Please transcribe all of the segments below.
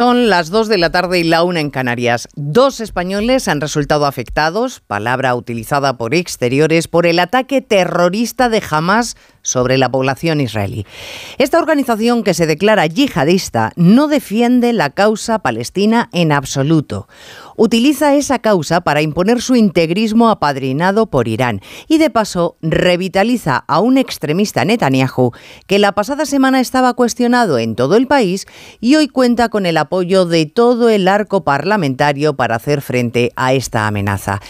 Son las 2 de la tarde y la 1 en Canarias. Dos españoles han resultado afectados, palabra utilizada por exteriores, por el ataque terrorista de Hamas sobre la población israelí. Esta organización que se declara yihadista no defiende la causa palestina en absoluto. Utiliza esa causa para imponer su integrismo apadrinado por Irán y de paso revitaliza a un extremista Netanyahu que la pasada semana estaba cuestionado en todo el país y hoy cuenta con el apoyo de todo el arco parlamentario para hacer frente a esta amenaza.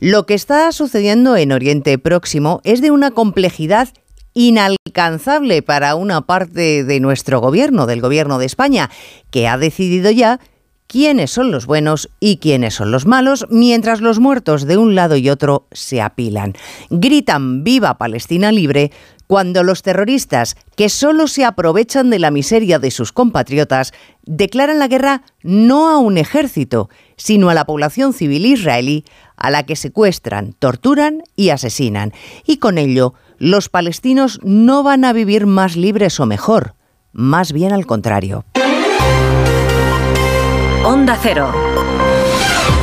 Lo que está sucediendo en Oriente Próximo es de una complejidad inalcanzable para una parte de nuestro gobierno, del gobierno de España, que ha decidido ya quiénes son los buenos y quiénes son los malos, mientras los muertos de un lado y otro se apilan. Gritan viva Palestina libre cuando los terroristas, que solo se aprovechan de la miseria de sus compatriotas, declaran la guerra no a un ejército, sino a la población civil israelí, a la que secuestran, torturan y asesinan. Y con ello, los palestinos no van a vivir más libres o mejor, más bien al contrario. Onda Cero.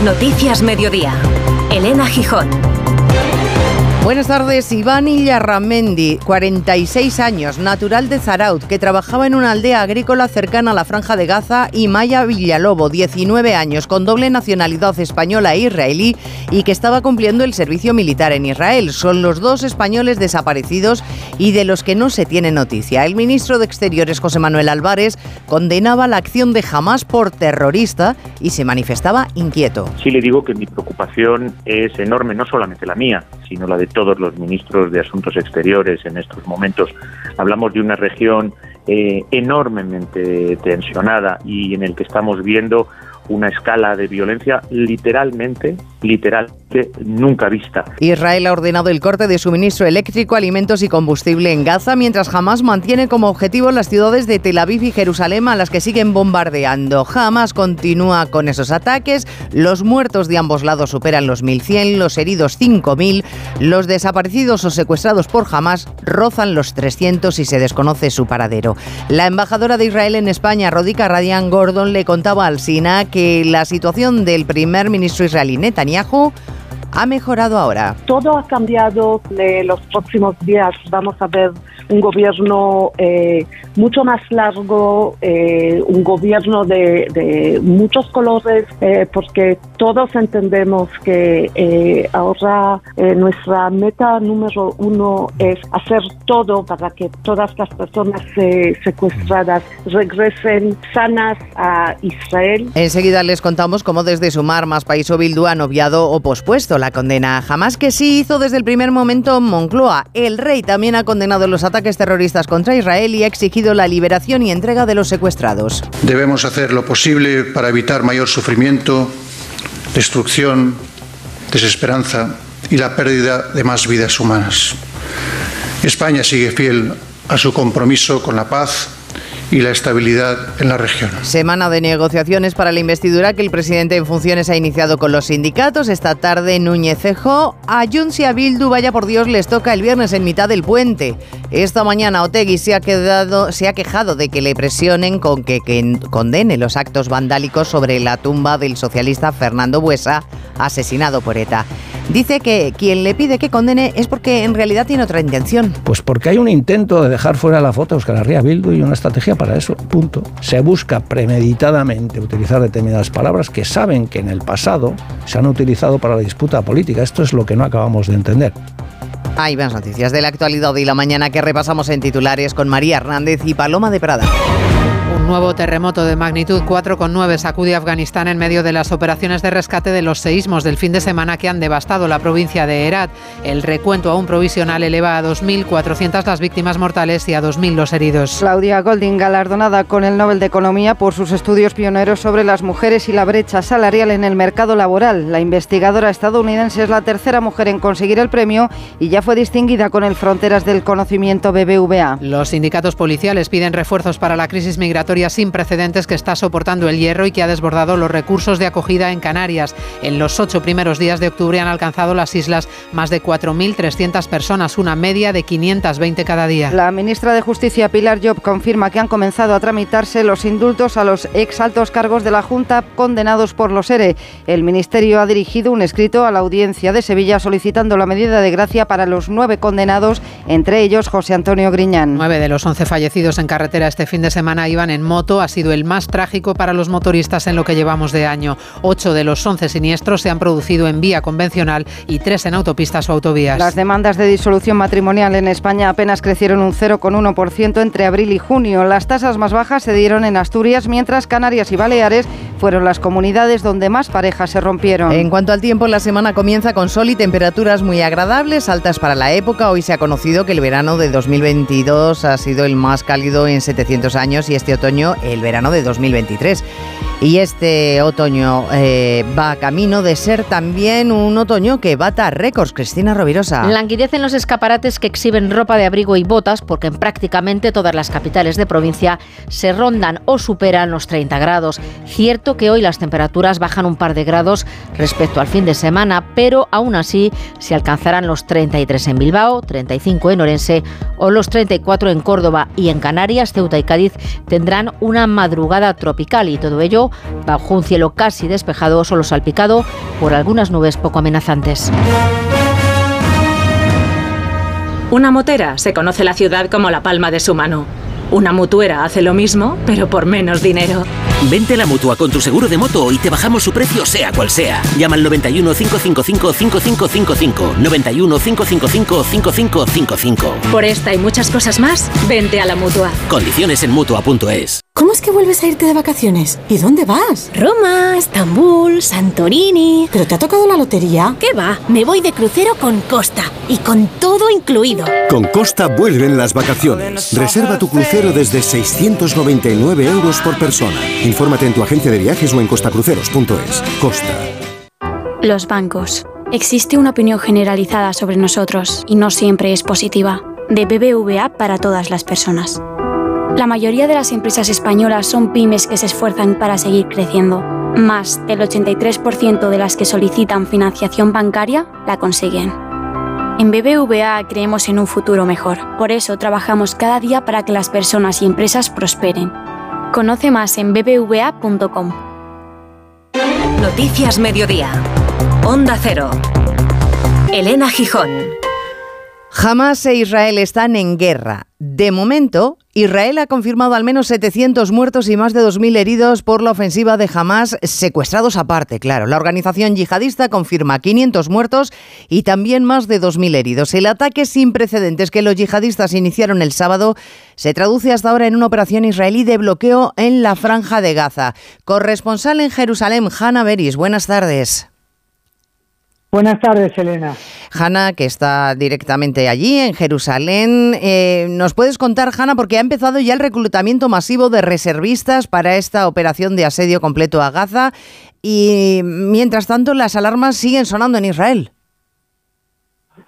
Noticias Mediodía. Elena Gijón. Buenas tardes, Iván Illarramendi, 46 años, natural de Zaraut, que trabajaba en una aldea agrícola cercana a la Franja de Gaza, y Maya Villalobo, 19 años, con doble nacionalidad española e israelí, y que estaba cumpliendo el servicio militar en Israel. Son los dos españoles desaparecidos y de los que no se tiene noticia. El ministro de Exteriores, José Manuel Álvarez, condenaba la acción de Hamas por terrorista y se manifestaba inquieto. Sí le digo que mi preocupación es enorme, no solamente la mía, sino la de todos los ministros de Asuntos Exteriores en estos momentos. Hablamos de una región eh, enormemente tensionada y en el que estamos viendo una escala de violencia literalmente, literalmente nunca vista. Israel ha ordenado el corte de suministro eléctrico, alimentos y combustible en Gaza, mientras Hamas mantiene como objetivo las ciudades de Tel Aviv y Jerusalén a las que siguen bombardeando. Hamas continúa con esos ataques, los muertos de ambos lados superan los 1.100, los heridos 5.000, los desaparecidos o secuestrados por Hamas rozan los 300 y se desconoce su paradero. La embajadora de Israel en España, Rodica Radian Gordon, le contaba al SINA que la situación del primer ministro israelí Netanyahu ha mejorado ahora. Todo ha cambiado. En los próximos días vamos a ver un gobierno eh, mucho más largo, eh, un gobierno de, muchos colores, eh, porque todos entendemos que ahora nuestra meta número uno es hacer todo para que todas las personas secuestradas regresen sanas a Israel. Enseguida les contamos cómo desde Sumar más País o Bildu han obviado o pospuesto la condena. Jamás que sí hizo desde el primer momento Moncloa. El rey también ha condenado los ataques terroristas contra Israel y ha exigido la liberación y entrega de los secuestrados. Debemos hacer lo posible para evitar mayor sufrimiento, destrucción, desesperanza y la pérdida de más vidas humanas. España sigue fiel a su compromiso con la paz y la estabilidad en la región. Semana de negociaciones para la investidura que el presidente en funciones ha iniciado con los sindicatos. Esta tarde Núñez Cejo a Junts y a Bildu, vaya por Dios, les toca el viernes en mitad del puente. Esta mañana Otegui se ha, quedado, se ha quejado de que le presionen con que, que condene los actos vandálicos sobre la tumba del socialista Fernando Buesa, asesinado por ETA. Dice que quien le pide que condene es porque en realidad tiene otra intención. Pues porque hay un intento de dejar fuera la foto de Oscar Arría Bildu y una estrategia para eso, punto. Se busca premeditadamente utilizar determinadas palabras que saben que en el pasado se han utilizado para la disputa política. Esto es lo que no acabamos de entender. Hay más noticias de la actualidad y la mañana que repasamos en titulares con María Hernández y Paloma de Prada. Un nuevo terremoto de magnitud 4,9 sacude Afganistán en medio de las operaciones de rescate de los seísmos del fin de semana que han devastado la provincia de Herat. El recuento aún provisional eleva a 2.400 las víctimas mortales y a 2.000 los heridos. Claudia Golding, galardonada con el Nobel de Economía por sus estudios pioneros sobre las mujeres y la brecha salarial en el mercado laboral. La investigadora estadounidense es la tercera mujer en conseguir el premio y ya fue distinguida con el Fronteras del Conocimiento BBVA. Los sindicatos policiales piden refuerzos para la crisis migratoria migratoria sin precedentes que está soportando el hierro y que ha desbordado los recursos de acogida en Canarias. En los ocho primeros días de octubre han alcanzado las islas más de 4.300 personas, una media de 520 cada día. La ministra de Justicia, Pilar Job, confirma que han comenzado a tramitarse los indultos a los ex altos cargos de la Junta condenados por los ERE. El Ministerio ha dirigido un escrito a la audiencia de Sevilla solicitando la medida de gracia para los nueve condenados, entre ellos José Antonio Griñán. Nueve de los once fallecidos en carretera este fin de semana iban en moto. Ha sido el más trágico para los motoristas en lo que llevamos de año. Ocho de los once siniestros se han producido en vía convencional y tres en autopistas o autovías. Las demandas de disolución matrimonial en España apenas crecieron un 0,1% entre abril y junio. Las tasas más bajas se dieron en Asturias, mientras Canarias y Baleares fueron las comunidades donde más parejas se rompieron. En cuanto al tiempo, la semana comienza con sol y temperaturas muy agradables, altas para la época. Hoy se ha conocido que el verano de 2022 ha sido el más cálido en 700 años y este otoño el verano de 2023. Y este otoño eh, va camino de ser también un otoño que bata récords. Cristina Rovirosa. Languidecen los escaparates que exhiben ropa de abrigo y botas porque en prácticamente todas las capitales de provincia se rondan o superan los 30 grados. Que hoy las temperaturas bajan un par de grados respecto al fin de semana, pero aún así se alcanzarán los 33 en Bilbao, 35 en Orense o los 34 en Córdoba y en Canarias, Ceuta y Cádiz tendrán una madrugada tropical y todo ello bajo un cielo casi despejado, solo salpicado por algunas nubes poco amenazantes. Una motera se conoce la ciudad como la palma de su mano. Una mutuera hace lo mismo, pero por menos dinero. Vente a la mutua con tu seguro de moto y te bajamos su precio, sea cual sea. Llama al 91 555 5555. 91 555 5555. Por esta y muchas cosas más, vente a la mutua. Condiciones en mutua.es. ¿Cómo es que vuelves a irte de vacaciones? ¿Y dónde vas? Roma, Estambul, Santorini. ¿Pero te ha tocado la lotería? ¿Qué va? Me voy de crucero con Costa y con todo incluido. Con Costa vuelven las vacaciones. Reserva tu crucero desde 699 euros por persona. Infórmate en tu agencia de viajes o en costacruceros.es. Costa. Los bancos. Existe una opinión generalizada sobre nosotros y no siempre es positiva. De BBVA para todas las personas. La mayoría de las empresas españolas son pymes que se esfuerzan para seguir creciendo. Más del 83% de las que solicitan financiación bancaria la consiguen. En BBVA creemos en un futuro mejor. Por eso trabajamos cada día para que las personas y empresas prosperen. Conoce más en bbva.com. Noticias Mediodía. Onda Cero. Elena Gijón. Hamas e Israel están en guerra. De momento, Israel ha confirmado al menos 700 muertos y más de 2.000 heridos por la ofensiva de Hamas, secuestrados aparte, claro. La organización yihadista confirma 500 muertos y también más de 2.000 heridos. El ataque sin precedentes que los yihadistas iniciaron el sábado se traduce hasta ahora en una operación israelí de bloqueo en la franja de Gaza. Corresponsal en Jerusalén, Hanna Beris, buenas tardes. Buenas tardes, Elena. Hanna, que está directamente allí, en Jerusalén. Eh, ¿Nos puedes contar, Hanna, porque ha empezado ya el reclutamiento masivo de reservistas para esta operación de asedio completo a Gaza y, mientras tanto, las alarmas siguen sonando en Israel?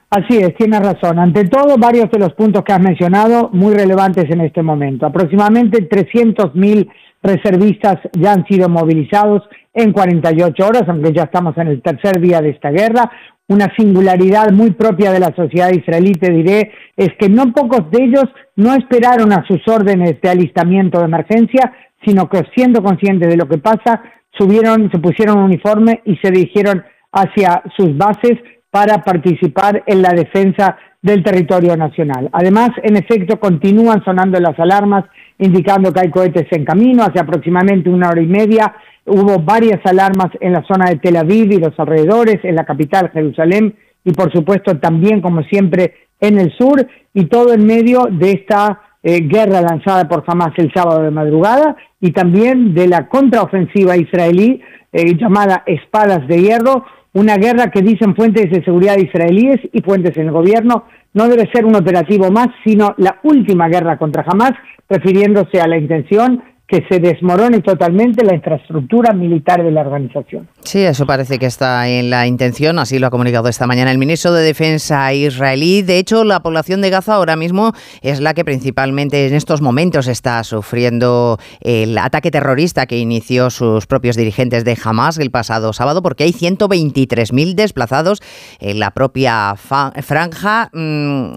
Así es, tienes razón. Ante todo, varios de los puntos que has mencionado muy relevantes en este momento. Aproximadamente 300.000 reservistas ya han sido movilizados en 48 horas, aunque ya estamos en el tercer día de esta guerra. Una singularidad muy propia de la sociedad israelí, te diré, es que no pocos de ellos no esperaron a sus órdenes de alistamiento de emergencia, sino que siendo conscientes de lo que pasa, subieron, se pusieron un uniforme y se dirigieron hacia sus bases para participar en la defensa del territorio nacional. Además, en efecto, continúan sonando las alarmas indicando que hay cohetes en camino. Hace aproximadamente una hora y media hubo varias alarmas en la zona de Tel Aviv y los alrededores, en la capital, Jerusalén, y por supuesto también, como siempre, en el sur, y todo en medio de esta eh, guerra lanzada por Hamas el sábado de madrugada y también de la contraofensiva israelí eh, llamada Espadas de Hierro, una guerra que dicen fuentes de seguridad israelíes y fuentes en el gobierno no debe ser un operativo más, sino la última guerra contra Hamas, refiriéndose a la intención que se desmorone totalmente la infraestructura militar de la organización. Sí, eso parece que está en la intención, así lo ha comunicado esta mañana el ministro de Defensa israelí. De hecho, la población de Gaza ahora mismo es la que principalmente en estos momentos está sufriendo el ataque terrorista que inició sus propios dirigentes de Hamas el pasado sábado, porque hay 123.000 desplazados en la propia franja, mm,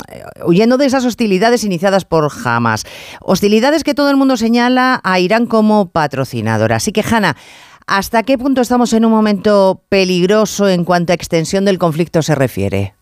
huyendo de esas hostilidades iniciadas por Hamas. Hostilidades que todo el mundo señala a Irán como patrocinadora. Así que, Hanna, ¿hasta qué punto estamos en un momento peligroso en cuanto a extensión del conflicto se refiere?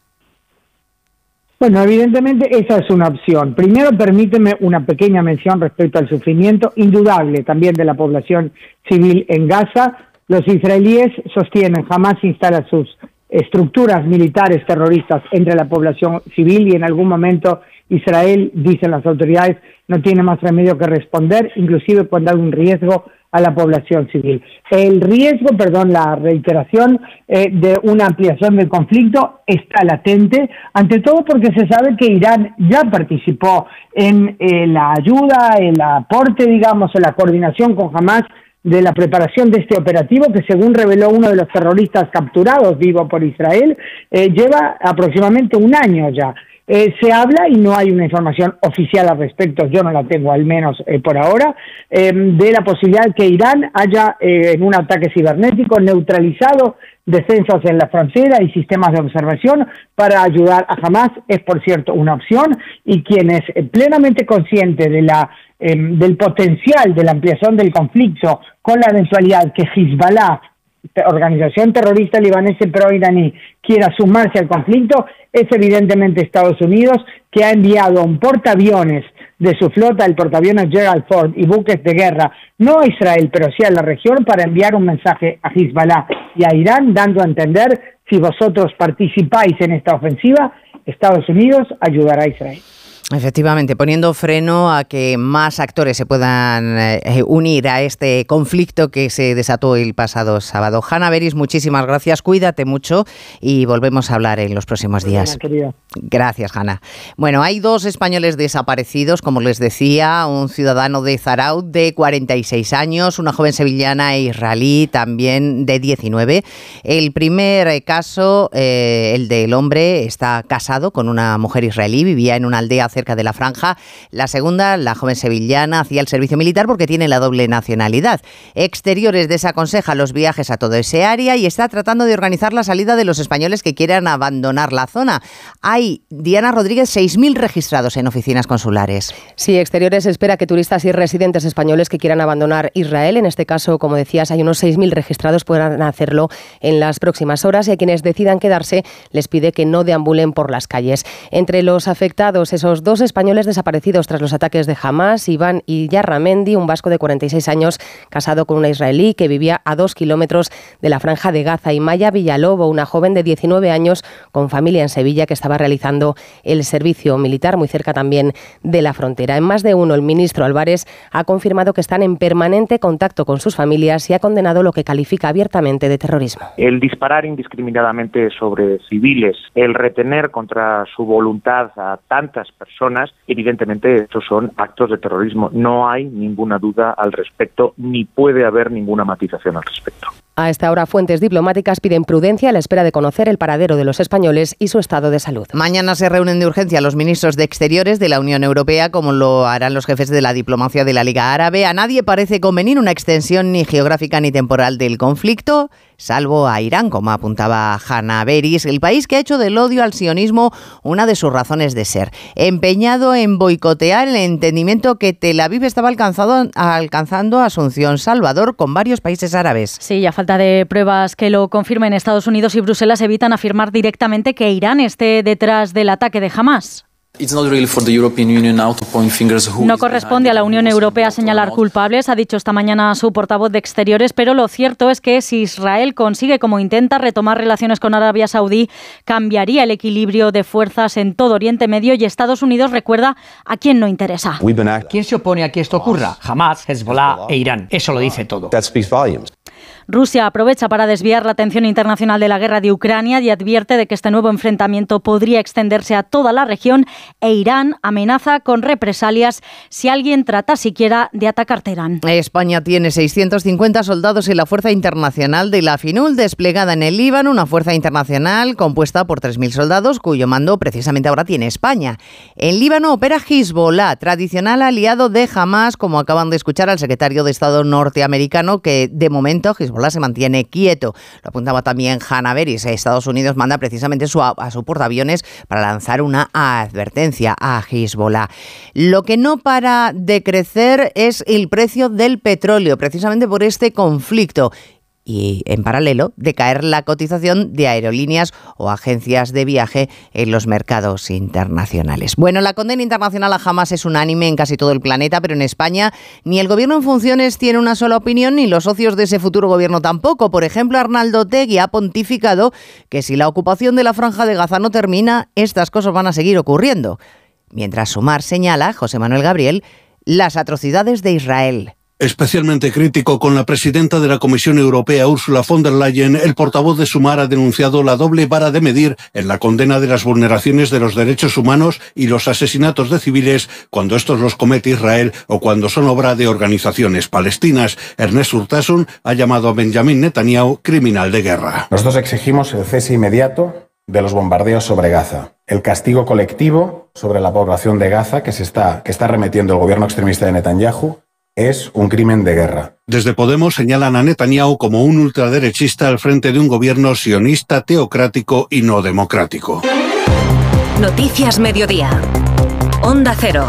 Bueno, evidentemente esa es una opción. Primero, permíteme una pequeña mención respecto al sufrimiento indudable también de la población civil en Gaza. Los israelíes sostienen jamás instala sus estructuras militares terroristas entre la población civil y en algún momento Israel, dicen las autoridades, no tiene más remedio que responder, inclusive cuando hay un riesgo a la población civil. El riesgo, perdón, la reiteración eh, de una ampliación del conflicto está latente, ante todo porque se sabe que Irán ya participó en eh, la ayuda, el aporte, digamos, en la coordinación con Hamas de la preparación de este operativo, que según reveló uno de los terroristas capturados vivo por Israel, eh, lleva aproximadamente un año ya. Eh, se habla, y no hay una información oficial al respecto, yo no la tengo al menos eh, por ahora, de la posibilidad que Irán haya en un ataque cibernético neutralizado defensas en la frontera y sistemas de observación para ayudar a Hamas. Es, por cierto, una opción y quien es plenamente consciente de la Em, del potencial de la ampliación del conflicto con la eventualidad que Hezbollah, organización terrorista libanesa pro-iraní, quiera sumarse al conflicto, es evidentemente Estados Unidos, que ha enviado un portaaviones de su flota, el portaaviones Gerald Ford y buques de guerra, no a Israel, pero sí a la región, para enviar un mensaje a Hezbollah y a Irán, dando a entender, si vosotros participáis en esta ofensiva, Estados Unidos ayudará a Israel. Efectivamente, poniendo freno a que más actores se puedan eh, unir a este conflicto que se desató el pasado sábado. Hanna Beris, muchísimas gracias, cuídate mucho y volvemos a hablar en los próximos días. Gracias, Hanna. Bueno, hay dos españoles desaparecidos, como les decía, un ciudadano de Zaraut de 46 años, una joven sevillana e israelí también de 19. El primer eh, caso, eh, el del hombre, está casado con una mujer israelí, vivía en una aldea cerca de la franja. La segunda, la joven sevillana, hacía el servicio militar porque tiene la doble nacionalidad. Exteriores desaconseja los viajes a todo ese área y está tratando de organizar la salida de los españoles que quieran abandonar la zona. Hay, Diana Rodríguez, 6.000 registrados en oficinas consulares. Sí, Exteriores espera que turistas y residentes españoles que quieran abandonar Israel, en este caso, como decías, hay unos 6.000 registrados, puedan hacerlo en las próximas horas y a quienes decidan quedarse les pide que no deambulen por las calles. Entre los afectados, esos dos españoles desaparecidos tras los ataques de Hamas, Iván Yarramendi, un vasco de 46 años casado con una israelí que vivía a dos kilómetros de la franja de Gaza, y Maya Villalobo, una joven de 19 años con familia en Sevilla que estaba realizando el servicio militar muy cerca también de la frontera. En más de uno, el ministro Álvarez ha confirmado que están en permanente contacto con sus familias y ha condenado lo que califica abiertamente de terrorismo. El disparar indiscriminadamente sobre civiles, el retener contra su voluntad a tantas personas, evidentemente estos son actos de terrorismo. No hay ninguna duda al respecto, ni puede haber ninguna matización al respecto. A esta hora, fuentes diplomáticas piden prudencia a la espera de conocer el paradero de los españoles y su estado de salud. Mañana se reúnen de urgencia los ministros de Exteriores de la Unión Europea, como lo harán los jefes de la diplomacia de la Liga Árabe. A nadie parece convenir una extensión ni geográfica ni temporal del conflicto salvo a Irán, como apuntaba Hanna Beris, el país que ha hecho del odio al sionismo una de sus razones de ser, empeñado en boicotear el entendimiento que Tel Aviv estaba alcanzando Asunción Salvador con varios países árabes. Sí, a falta de pruebas que lo confirmen Estados Unidos y Bruselas evitan afirmar directamente que Irán esté detrás del ataque de Hamas. No corresponde a la Unión Europea señalar culpables, ha dicho esta mañana su portavoz de Exteriores, pero lo cierto es que si Israel consigue, como intenta, retomar relaciones con Arabia Saudí, cambiaría el equilibrio de fuerzas en todo Oriente Medio y Estados Unidos recuerda a quién no interesa. ¿Quién se opone a que esto ocurra? Hamas, Hezbollah e Irán. Eso lo dice todo. Rusia aprovecha para desviar la atención internacional de la guerra de Ucrania y advierte de que este nuevo enfrentamiento podría extenderse a toda la región e Irán amenaza con represalias si alguien trata siquiera de atacar Teherán. España tiene 650 soldados en la Fuerza Internacional de la FINUL desplegada en el Líbano, una fuerza internacional compuesta por 3.000 soldados cuyo mando precisamente ahora tiene España. En Líbano opera Hezbollah, tradicional aliado de Hamas, como acaban de escuchar al secretario de Estado norteamericano, que de momento Hezbollah se mantiene quieto. Lo apuntaba también Hannah Beris. Estados Unidos manda precisamente su, a su portaaviones para lanzar una advertencia a Hezbollah. Lo que no para de crecer es el precio del petróleo, precisamente por este conflicto y en paralelo de caer la cotización de aerolíneas o agencias de viaje en los mercados internacionales. Bueno, la condena internacional a Hamas es unánime en casi todo el planeta, pero en España ni el gobierno en funciones tiene una sola opinión ni los socios de ese futuro gobierno tampoco. Por ejemplo, Arnaldo Tegui ha pontificado que si la ocupación de la franja de Gaza no termina, estas cosas van a seguir ocurriendo. Mientras Sumar señala, José Manuel Gabriel, las atrocidades de Israel especialmente crítico con la presidenta de la Comisión Europea, Ursula von der Leyen, el portavoz de Sumar ha denunciado la doble vara de medir en la condena de las vulneraciones de los derechos humanos y los asesinatos de civiles cuando estos los comete Israel o cuando son obra de organizaciones palestinas. Ernest Urtasun ha llamado a Benjamin Netanyahu criminal de guerra. Nosotros exigimos el cese inmediato de los bombardeos sobre Gaza, el castigo colectivo sobre la población de Gaza que se está que está remetiendo el gobierno extremista de Netanyahu es un crimen de guerra. Desde Podemos señalan a Netanyahu como un ultraderechista al frente de un gobierno sionista, teocrático y no democrático. Noticias Mediodía. Onda Cero.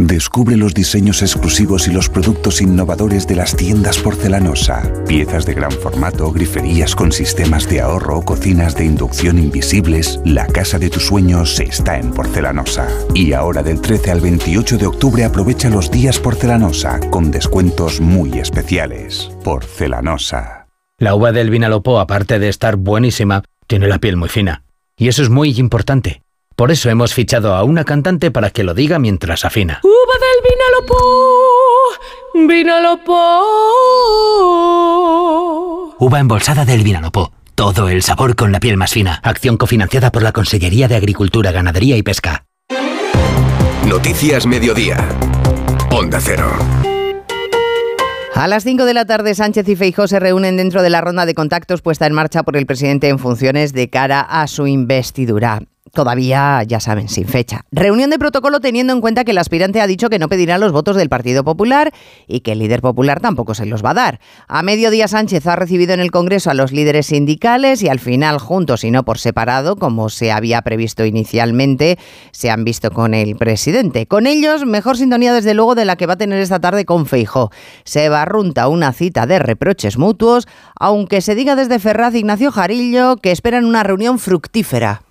Descubre los diseños exclusivos y los productos innovadores de las tiendas porcelanosa. Piezas de gran formato, griferías con sistemas de ahorro, cocinas de inducción invisibles. La casa de tus sueños está en porcelanosa. Y ahora del 13 al 28 de octubre aprovecha los días porcelanosa con descuentos muy especiales. Porcelanosa. La uva del Vinalopó, aparte de estar buenísima, tiene la piel muy fina. Y eso es muy importante. Por eso hemos fichado a una cantante para que lo diga mientras afina. Uva del Vinalopó, Vinalopó. Uva embolsada del Vinalopó. Todo el sabor con la piel más fina. Acción cofinanciada por la Consellería de Agricultura, Ganadería y Pesca. Noticias Mediodía. Onda Cero. A las 5 de la tarde, Sánchez y Feijó se reúnen dentro de la ronda de contactos puesta en marcha por el presidente en funciones de cara a su investidura todavía, ya saben, sin fecha. Reunión de protocolo teniendo en cuenta que el aspirante ha dicho que no pedirá los votos del Partido Popular y que el líder popular tampoco se los va a dar. A mediodía Sánchez ha recibido en el Congreso a los líderes sindicales y al final, juntos y no por separado, como se había previsto inicialmente, se han visto con el presidente. Con ellos, mejor sintonía desde luego de la que va a tener esta tarde con Feijó. Se barrunta una cita de reproches mutuos, aunque se diga desde Ferraz Ignacio Jarillo que esperan una reunión fructífera.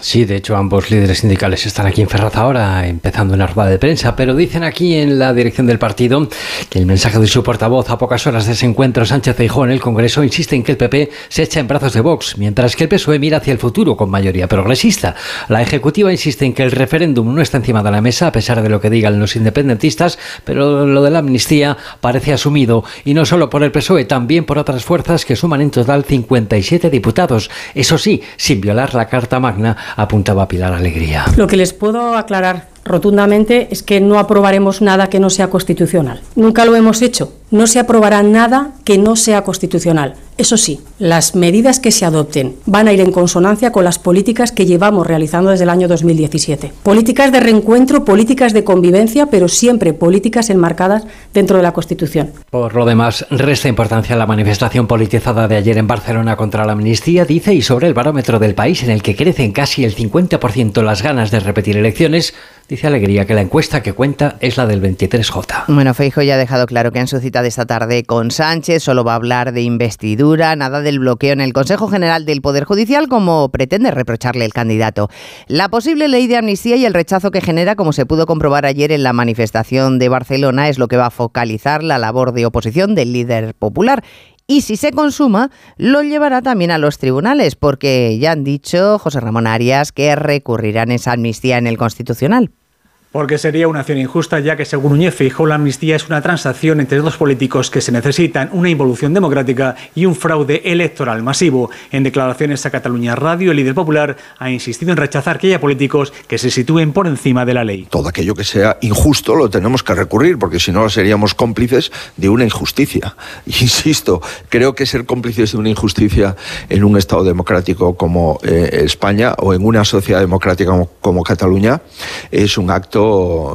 Sí, de hecho ambos líderes sindicales están aquí en Ferraz ahora, empezando una rueda de prensa, pero dicen aquí en la dirección del partido que el mensaje de su portavoz a pocas horas de ese encuentro Sánchez Feijóo en el Congreso insiste en que el PP se echa en brazos de Vox, mientras que el PSOE mira hacia el futuro con mayoría progresista. La Ejecutiva insiste en que el referéndum no está encima de la mesa, a pesar de lo que digan los independentistas, pero lo de la amnistía parece asumido, y no solo por el PSOE, también por otras fuerzas que suman en total 57 diputados, eso sí, sin violar la Carta Magna apuntaba Pilar Alegría. Lo que les puedo aclarar rotundamente es que no aprobaremos nada que no sea constitucional. Nunca lo hemos hecho. No se aprobará nada que no sea constitucional. Eso sí, las medidas que se adopten van a ir en consonancia con las políticas que llevamos realizando desde el año 2017. Políticas de reencuentro, políticas de convivencia, pero siempre políticas enmarcadas dentro de la Constitución. Por lo demás, resta importancia a la manifestación politizada de ayer en Barcelona contra la amnistía, dice, y sobre el barómetro del país en el que crecen casi el 50% las ganas de repetir elecciones Dice Alegría que la encuesta que cuenta es la del 23J. Bueno, Feijo ya ha dejado claro que en su cita de esta tarde con Sánchez solo va a hablar de investidura, nada del bloqueo en el Consejo General del Poder Judicial como pretende reprocharle el candidato. La posible ley de amnistía y el rechazo que genera, como se pudo comprobar ayer en la manifestación de Barcelona, es lo que va a focalizar la labor de oposición del líder popular y si se consuma, lo llevará también a los tribunales, porque ya han dicho José Ramón Arias que recurrirán esa amnistía en el Constitucional. Porque sería una acción injusta, ya que según Núñez Feijóo la amnistía es una transacción entre dos políticos que se necesitan, una involución democrática y un fraude electoral masivo. En declaraciones a Cataluña Radio, el líder popular ha insistido en rechazar que haya políticos que se sitúen por encima de la ley. Todo aquello que sea injusto lo tenemos que recurrir, porque si no seríamos cómplices de una injusticia. Insisto, creo que ser cómplices de una injusticia en un Estado democrático como eh, España o en una sociedad democrática como, como Cataluña es un acto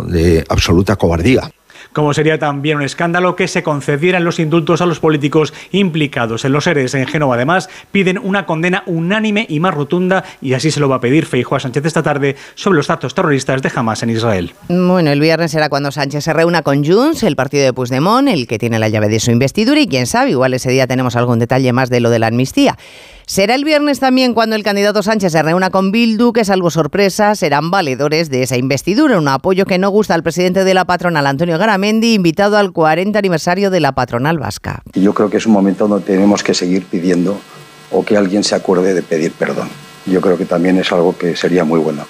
de absoluta cobardía como sería también un escándalo que se concedieran los indultos a los políticos implicados en los seres en Génova. Además, piden una condena unánime y más rotunda, y así se lo va a pedir Feijóo a Sánchez esta tarde sobre los actos terroristas de Hamas en Israel. Bueno, el viernes será cuando Sánchez se reúna con Junts, el partido de Puigdemont, el que tiene la llave de su investidura, y quién sabe, igual ese día tenemos algún detalle más de lo de la amnistía. Será el viernes también cuando el candidato Sánchez se reúna con Bildu, que salvo sorpresa serán valedores de esa investidura, un apoyo que no gusta al presidente de la patronal, Antonio Garamendi, invitado al 40 aniversario de la patronal vasca. Yo creo que es un momento donde tenemos que seguir pidiendo o que alguien se acuerde de pedir perdón. Yo creo que también es algo que sería muy bueno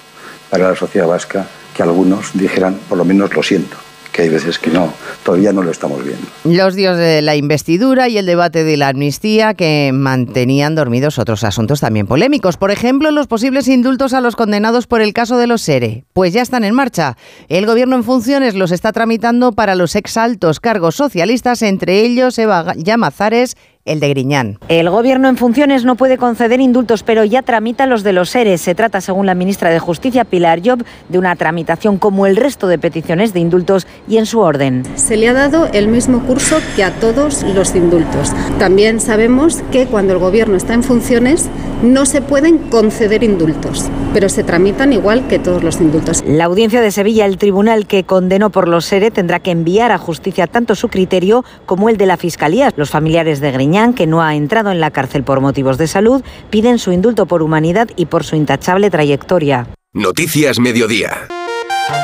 para la sociedad vasca que algunos dijeran, por lo menos lo siento que hay veces que no, todavía no lo estamos viendo. Los días de la investidura y el debate de la amnistía que mantenían dormidos otros asuntos también polémicos. Por ejemplo, los posibles indultos a los condenados por el caso de los SERE. Pues ya están en marcha. El gobierno en funciones los está tramitando para los exaltos cargos socialistas, entre ellos Eva Llamazares el de Griñán. El gobierno en funciones no puede conceder indultos, pero ya tramita los de los seres. Se trata, según la ministra de Justicia, Pilar Job, de una tramitación como el resto de peticiones de indultos y en su orden. Se le ha dado el mismo curso que a todos los indultos. También sabemos que cuando el gobierno está en funciones no se pueden conceder indultos, pero se tramitan igual que todos los indultos. La audiencia de Sevilla, el tribunal que condenó por los SERE, tendrá que enviar a justicia tanto su criterio como el de la Fiscalía. Los familiares de Griñán que no ha entrado en la cárcel por motivos de salud, piden su indulto por humanidad y por su intachable trayectoria. Noticias Mediodía.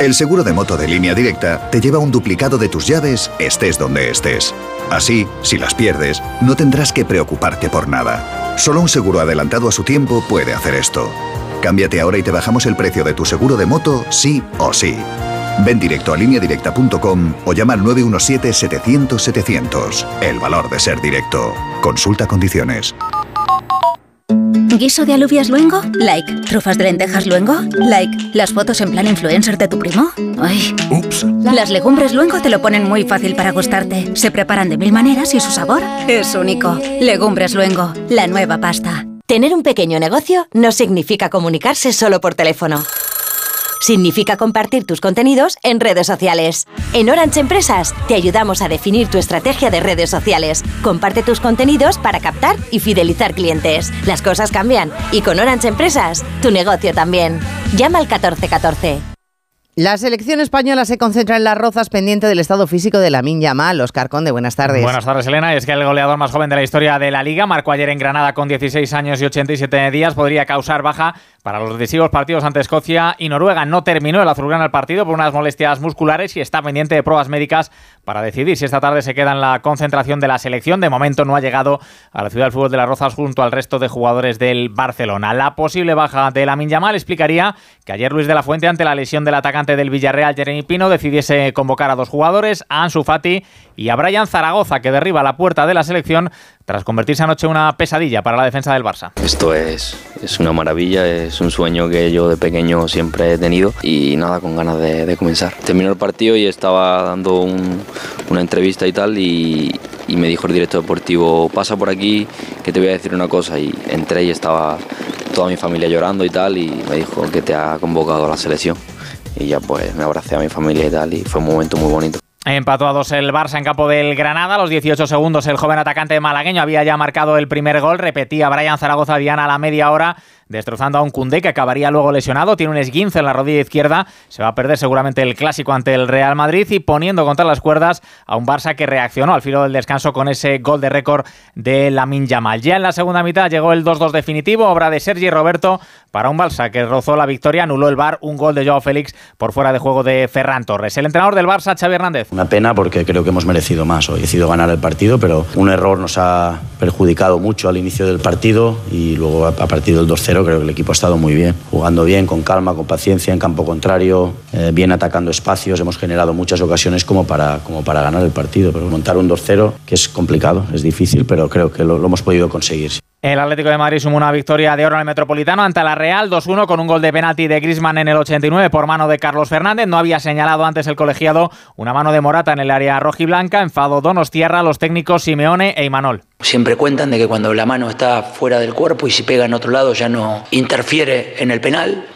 El seguro de moto de línea directa te lleva un duplicado de tus llaves, estés donde estés. Así, si las pierdes, no tendrás que preocuparte por nada. Solo un seguro adelantado a su tiempo puede hacer esto. Cámbiate ahora y te bajamos el precio de tu seguro de moto, sí o sí. Ven directo a lineadirecta.com o llama al 917-700-700. El valor de ser directo. Consulta condiciones. ¿Guiso de alubias luengo? Like. ¿Trufas de lentejas luengo? Like. ¿Las fotos en plan influencer de tu primo? Ay. Ups. Las legumbres luengo te lo ponen muy fácil para gustarte. Se preparan de mil maneras y su sabor es único. Legumbres luengo, la nueva pasta. Tener un pequeño negocio no significa comunicarse solo por teléfono significa compartir tus contenidos en redes sociales. En Orange Empresas te ayudamos a definir tu estrategia de redes sociales. Comparte tus contenidos para captar y fidelizar clientes. Las cosas cambian y con Orange Empresas tu negocio también. Llama al 1414. La selección española se concentra en las rozas pendiente del estado físico de la Yamal. Oscar Conde, buenas tardes. Buenas tardes, Elena. Es que el goleador más joven de la historia de la Liga marcó ayer en Granada con 16 años y 87 días. Podría causar baja para los decisivos partidos ante Escocia y Noruega. No terminó el azulgrana el partido por unas molestias musculares y está pendiente de pruebas médicas para decidir si esta tarde se queda en la concentración de la selección. De momento no ha llegado a la ciudad del fútbol de las Rozas junto al resto de jugadores del Barcelona. La posible baja de la Yamal explicaría que ayer Luis de la Fuente, ante la lesión del atacante del Villarreal, Jeremy Pino, decidiese convocar a dos jugadores, a Ansu Fati y a Brian Zaragoza, que derriba la puerta de la selección tras convertirse anoche en una pesadilla para la defensa del Barça. Esto es, es una maravilla, es un sueño que yo de pequeño siempre he tenido y nada, con ganas de, comenzar. Terminó el partido y estaba dando una entrevista y tal y, y me dijo el director deportivo, pasa por aquí que te voy a decir una cosa y entré y estaba toda mi familia llorando y tal y me dijo que te ha convocado a la selección y ya pues me abracé a mi familia y tal y fue un momento muy bonito. Empató a dos el Barça en campo del Granada. A los 18 segundos el joven atacante malagueño había ya marcado el primer gol. Repetía Brian Zaragoza Diana a la media hora destrozando a un Cundé que acabaría luego lesionado. Tiene un esguince en la rodilla izquierda. Se va a perder seguramente el clásico ante el Real Madrid y poniendo contra las cuerdas a un Barça que reaccionó al filo del descanso con ese gol de récord de Lamin Yamal. Ya en la segunda mitad llegó el 2-2 definitivo, obra de Sergi Roberto para un Barça que rozó la victoria, anuló el bar, un gol de Joao Félix por fuera de juego de Ferran Torres. El entrenador del Barça, Xavi Hernández. Una pena porque creo que hemos merecido más. Hoy he ganar el partido, pero un error nos ha perjudicado mucho al inicio del partido y luego a partir del 2-0 creo que el equipo ha estado muy bien, jugando bien, con calma, con paciencia en campo contrario, eh, bien atacando espacios, hemos generado muchas ocasiones como para, como para ganar el partido, pero montar un 2-0 que es complicado, es difícil, pero creo que lo hemos podido conseguir. El Atlético de Madrid sumó una victoria de oro en el Metropolitano ante la Real 2-1 con un gol de penalti de Grisman en el 89 por mano de Carlos Fernández. No había señalado antes el colegiado una mano de Morata en el área rojiblanca. Enfado Donostierra, los técnicos Simeone e Imanol. Siempre cuentan de que cuando la mano está fuera del cuerpo y si pega en otro lado ya no interfiere en el penal.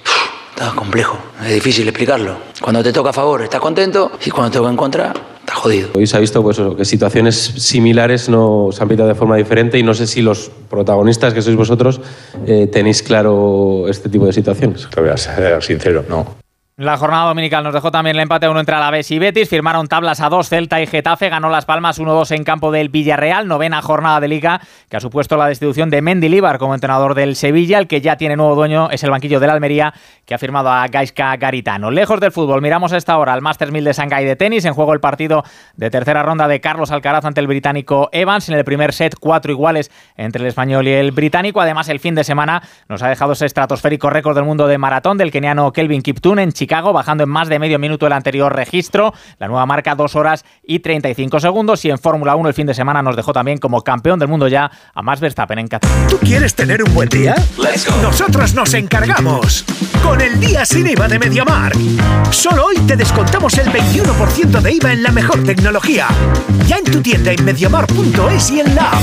Está complejo, es difícil explicarlo. Cuando te toca a favor estás contento y cuando te toca en contra está jodido. Hoy se ha visto pues, que situaciones similares no se han pitado de forma diferente y no sé si los protagonistas que sois vosotros eh, tenéis claro este tipo de situaciones. Te voy a ser sincero, no. La jornada dominical nos dejó también el empate 1 entre Alavés y Betis. Firmaron tablas a 2 Celta y Getafe. Ganó Las Palmas 1-2 en campo del Villarreal. Novena jornada de Liga que ha supuesto la destitución de Mendilibar como entrenador del Sevilla. El que ya tiene nuevo dueño es el banquillo del Almería que ha firmado a Gaisca Garitano. Lejos del fútbol, miramos a esta hora al Masters 1000 de Shanghái de tenis. En juego el partido de tercera ronda de Carlos Alcaraz ante el británico Evans. En el primer set, cuatro iguales entre el español y el británico. Además, el fin de semana nos ha dejado ese estratosférico récord del mundo de maratón del keniano Kelvin Kiptun en Chicago, bajando en más de medio minuto el anterior registro. La nueva marca, 2 horas y 35 segundos. Y en Fórmula 1 el fin de semana nos dejó también como campeón del mundo ya a Max Verstappen en Qatar. ¿Tú quieres tener un buen día? Nosotros nos encargamos. Con el día sin IVA de Mediamar. Solo hoy te descontamos el 21% de IVA en la mejor tecnología. Ya en tu tienda en mediamar.es y en la app.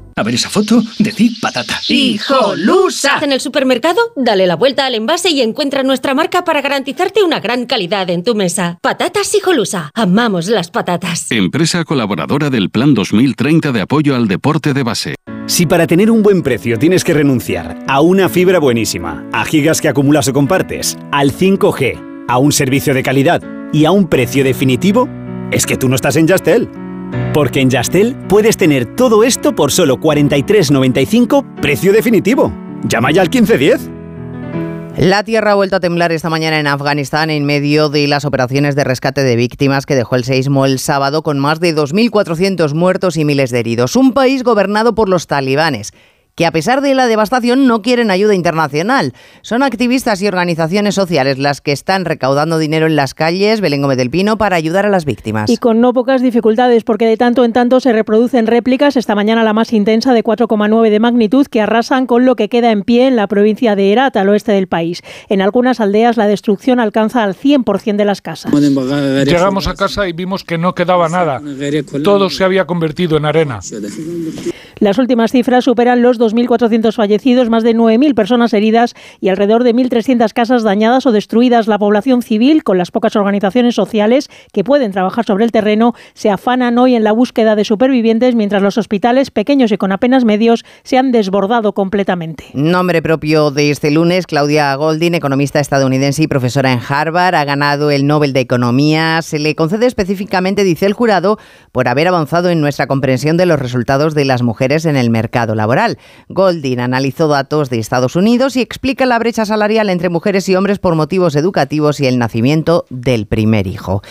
A ver esa foto, decid patata. ¡Hijolusa! En el supermercado, dale la vuelta al envase y encuentra nuestra marca para garantizarte una gran calidad en tu mesa. Patatas Hijolusa. Amamos las patatas. Empresa colaboradora del Plan 2030 de apoyo al deporte de base. Si para tener un buen precio tienes que renunciar a una fibra buenísima, a gigas que acumulas o compartes, al 5G, a un servicio de calidad y a un precio definitivo, es que tú no estás en Yastel. Porque en Yastel puedes tener todo esto por solo 43,95 precio definitivo. Llama ya al 1510. La tierra ha vuelto a temblar esta mañana en Afganistán en medio de las operaciones de rescate de víctimas que dejó el seísmo el sábado con más de 2.400 muertos y miles de heridos. Un país gobernado por los talibanes que a pesar de la devastación no quieren ayuda internacional. Son activistas y organizaciones sociales las que están recaudando dinero en las calles, Belén Gómez del Pino, para ayudar a las víctimas. Y con no pocas dificultades, porque de tanto en tanto se reproducen réplicas, esta mañana la más intensa de 4,9 de magnitud, que arrasan con lo que queda en pie en la provincia de Herat, al oeste del país. En algunas aldeas la destrucción alcanza al 100% de las casas. Llegamos a casa y vimos que no quedaba nada. Todo se había convertido en arena. Las últimas cifras superan los 2.400 fallecidos, más de 9.000 personas heridas y alrededor de 1.300 casas dañadas o destruidas. La población civil, con las pocas organizaciones sociales que pueden trabajar sobre el terreno, se afanan hoy en la búsqueda de supervivientes, mientras los hospitales, pequeños y con apenas medios, se han desbordado completamente. Nombre propio de este lunes, Claudia Goldin, economista estadounidense y profesora en Harvard, ha ganado el Nobel de Economía. Se le concede específicamente, dice el jurado, por haber avanzado en nuestra comprensión de los resultados de las mujeres en el mercado laboral. Goldin analizó datos de Estados Unidos y explica la brecha salarial entre mujeres y hombres por motivos educativos y el nacimiento del primer hijo.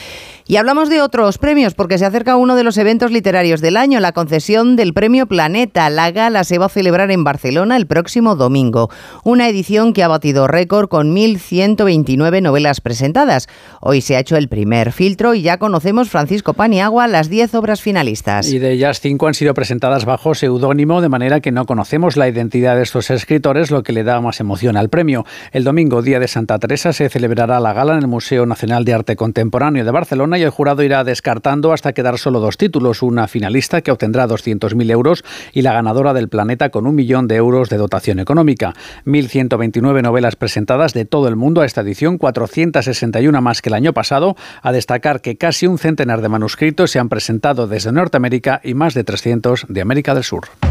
Y hablamos de otros premios porque se acerca uno de los eventos literarios del año, la concesión del Premio Planeta. La gala se va a celebrar en Barcelona el próximo domingo. Una edición que ha batido récord con 1.129 novelas presentadas. Hoy se ha hecho el primer filtro y ya conocemos, Francisco Paniagua, las 10 obras finalistas. Y de ellas, cinco han sido presentadas bajo seudónimo, de manera que no conocemos la identidad de estos escritores, lo que le da más emoción al premio. El domingo, día de Santa Teresa, se celebrará la gala en el Museo Nacional de Arte Contemporáneo de Barcelona y el jurado irá descartando hasta quedar solo dos títulos, una finalista que obtendrá 200.000 euros y la ganadora del planeta con un millón de euros de dotación económica. 1.129 novelas presentadas de todo el mundo a esta edición, 461 más que el año pasado, a destacar que casi un centenar de manuscritos se han presentado desde Norteamérica y más de 300 de América del Sur.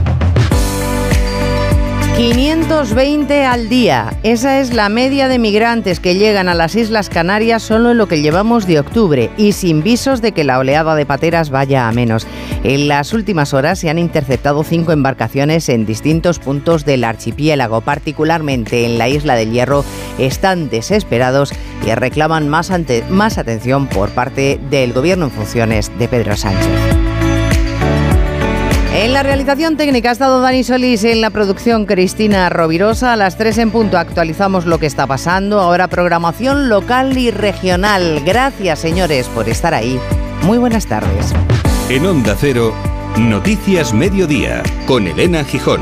520 al día. Esa es la media de migrantes que llegan a las Islas Canarias solo en lo que llevamos de octubre y sin visos de que la oleada de pateras vaya a menos. En las últimas horas se han interceptado cinco embarcaciones en distintos puntos del archipiélago, particularmente en la isla del Hierro. Están desesperados y reclaman más, más atención por parte del gobierno en funciones de Pedro Sánchez. En la realización técnica ha estado Dani Solís, en la producción Cristina Rovirosa. A las 3 en punto actualizamos lo que está pasando. Ahora programación local y regional. Gracias, señores, por estar ahí. Muy buenas tardes. En Onda Cero, Noticias Mediodía, con Elena Gijón.